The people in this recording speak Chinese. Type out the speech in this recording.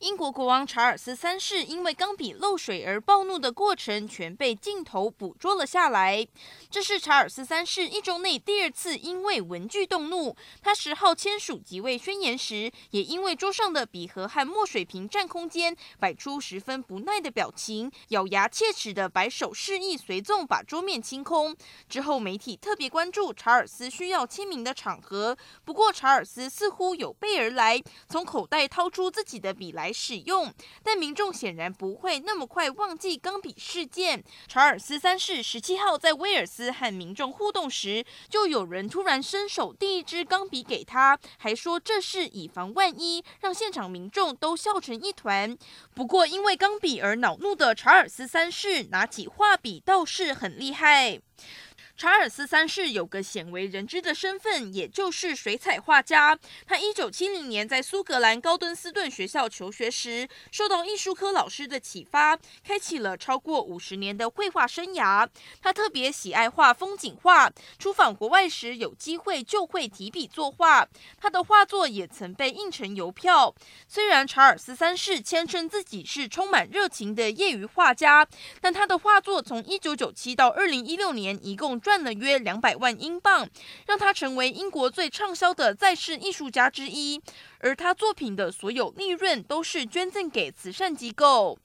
英国国王查尔斯三世因为钢笔漏水而暴怒的过程全被镜头捕捉了下来。这是查尔斯三世一周内第二次因为文具动怒。他十号签署即位宣言时，也因为桌上的笔盒和墨水瓶占空间，摆出十分不耐的表情，咬牙切齿的摆手示意随从把桌面清空。之后，媒体特别关注查尔斯需要签名的场合，不过查尔斯似乎有备而来，从口袋掏出自己的笔来。使用，但民众显然不会那么快忘记钢笔事件。查尔斯三世十七号在威尔斯和民众互动时，就有人突然伸手递一支钢笔给他，还说这是以防万一，让现场民众都笑成一团。不过，因为钢笔而恼怒的查尔斯三世，拿起画笔倒是很厉害。查尔斯三世有个鲜为人知的身份，也就是水彩画家。他一九七零年在苏格兰高敦斯顿学校求学时，受到艺术科老师的启发，开启了超过五十年的绘画生涯。他特别喜爱画风景画，出访国外时有机会就会提笔作画。他的画作也曾被印成邮票。虽然查尔斯三世谦称自己是充满热情的业余画家，但他的画作从一九九七到二零一六年一共赚了约两百万英镑，让他成为英国最畅销的在世艺术家之一。而他作品的所有利润都是捐赠给慈善机构。